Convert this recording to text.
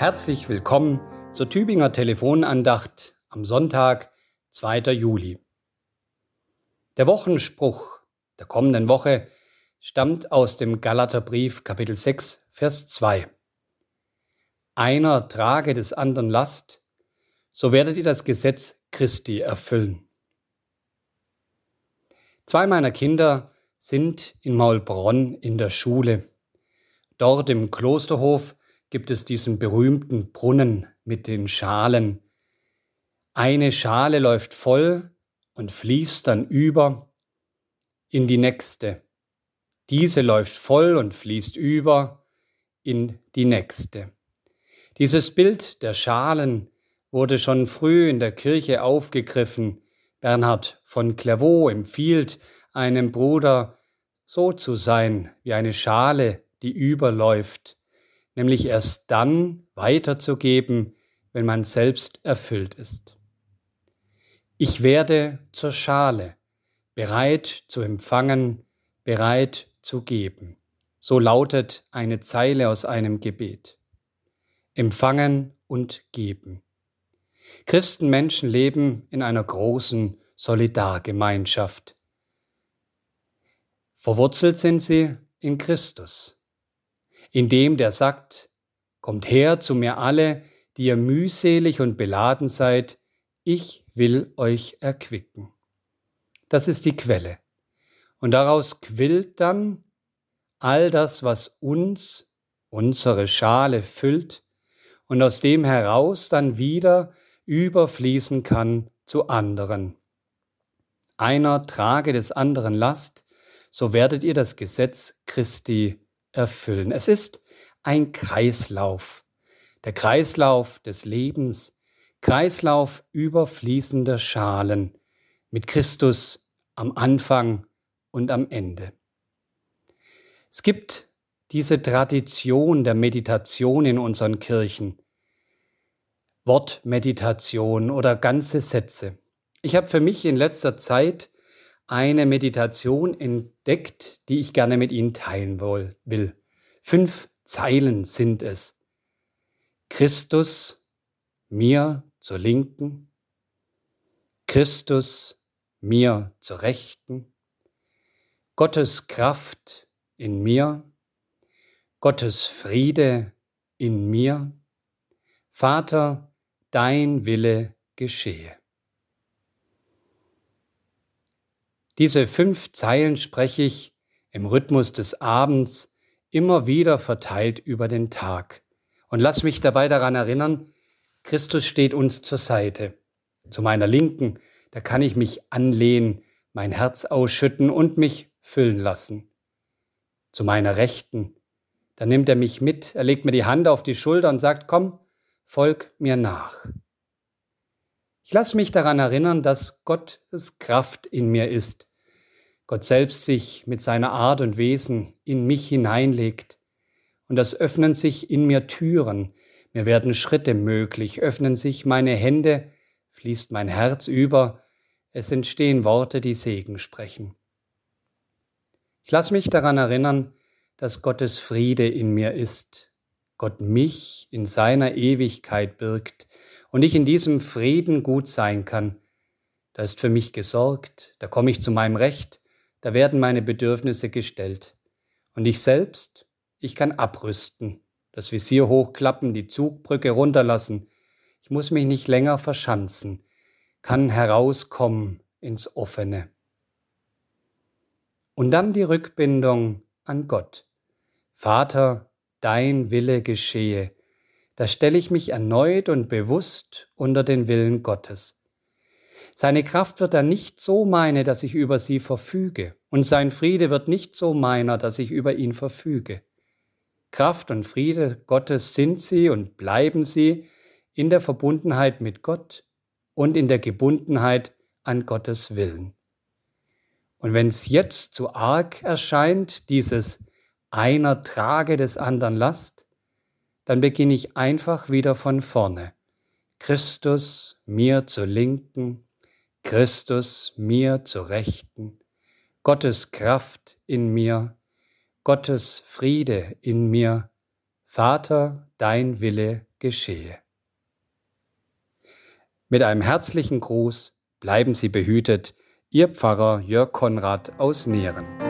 Herzlich willkommen zur Tübinger Telefonandacht am Sonntag, 2. Juli. Der Wochenspruch der kommenden Woche stammt aus dem Galaterbrief Kapitel 6, Vers 2. Einer trage des anderen Last, so werdet ihr das Gesetz Christi erfüllen. Zwei meiner Kinder sind in Maulbronn in der Schule. Dort im Klosterhof gibt es diesen berühmten Brunnen mit den Schalen. Eine Schale läuft voll und fließt dann über in die nächste. Diese läuft voll und fließt über in die nächste. Dieses Bild der Schalen wurde schon früh in der Kirche aufgegriffen. Bernhard von Clairvaux empfiehlt einem Bruder, so zu sein wie eine Schale, die überläuft, nämlich erst dann weiterzugeben, wenn man selbst erfüllt ist. Ich werde zur Schale, bereit zu empfangen, bereit zu geben. So lautet eine Zeile aus einem Gebet. Empfangen und geben. Christenmenschen leben in einer großen Solidargemeinschaft. Verwurzelt sind sie in Christus in dem der sagt, Kommt her zu mir alle, die ihr mühselig und beladen seid, ich will euch erquicken. Das ist die Quelle. Und daraus quillt dann all das, was uns, unsere Schale füllt und aus dem heraus dann wieder überfließen kann zu anderen. Einer trage des anderen Last, so werdet ihr das Gesetz Christi erfüllen. Es ist ein Kreislauf, der Kreislauf des Lebens, Kreislauf überfließender Schalen mit Christus am Anfang und am Ende. Es gibt diese Tradition der Meditation in unseren Kirchen. Wortmeditation oder ganze Sätze. Ich habe für mich in letzter Zeit eine Meditation entdeckt, die ich gerne mit Ihnen teilen will. Fünf Zeilen sind es. Christus mir zur Linken, Christus mir zur Rechten, Gottes Kraft in mir, Gottes Friede in mir, Vater, dein Wille geschehe. Diese fünf Zeilen spreche ich im Rhythmus des Abends immer wieder verteilt über den Tag. Und lass mich dabei daran erinnern, Christus steht uns zur Seite. Zu meiner Linken, da kann ich mich anlehnen, mein Herz ausschütten und mich füllen lassen. Zu meiner Rechten, da nimmt er mich mit, er legt mir die Hand auf die Schulter und sagt, komm, folg mir nach. Ich lasse mich daran erinnern, dass Gottes Kraft in mir ist, Gott selbst sich mit seiner Art und Wesen in mich hineinlegt. Und das öffnen sich in mir Türen, mir werden Schritte möglich, öffnen sich meine Hände, fließt mein Herz über, es entstehen Worte, die Segen sprechen. Ich lasse mich daran erinnern, dass Gottes Friede in mir ist, Gott mich in seiner Ewigkeit birgt und ich in diesem Frieden gut sein kann. Da ist für mich gesorgt, da komme ich zu meinem Recht, da werden meine Bedürfnisse gestellt. Und ich selbst, ich kann abrüsten, das Visier hochklappen, die Zugbrücke runterlassen. Ich muss mich nicht länger verschanzen, kann herauskommen ins Offene. Und dann die Rückbindung an Gott. Vater, dein Wille geschehe. Da stelle ich mich erneut und bewusst unter den Willen Gottes. Seine Kraft wird dann nicht so meine, dass ich über sie verfüge, und sein Friede wird nicht so meiner, dass ich über ihn verfüge. Kraft und Friede Gottes sind sie und bleiben sie in der Verbundenheit mit Gott und in der Gebundenheit an Gottes Willen. Und wenn es jetzt zu arg erscheint, dieses einer trage des anderen Last, dann beginne ich einfach wieder von vorne. Christus mir zur Linken, Christus mir zur Rechten, Gottes Kraft in mir, Gottes Friede in mir, Vater, dein Wille geschehe. Mit einem herzlichen Gruß bleiben Sie behütet, Ihr Pfarrer Jörg Konrad aus Nähren.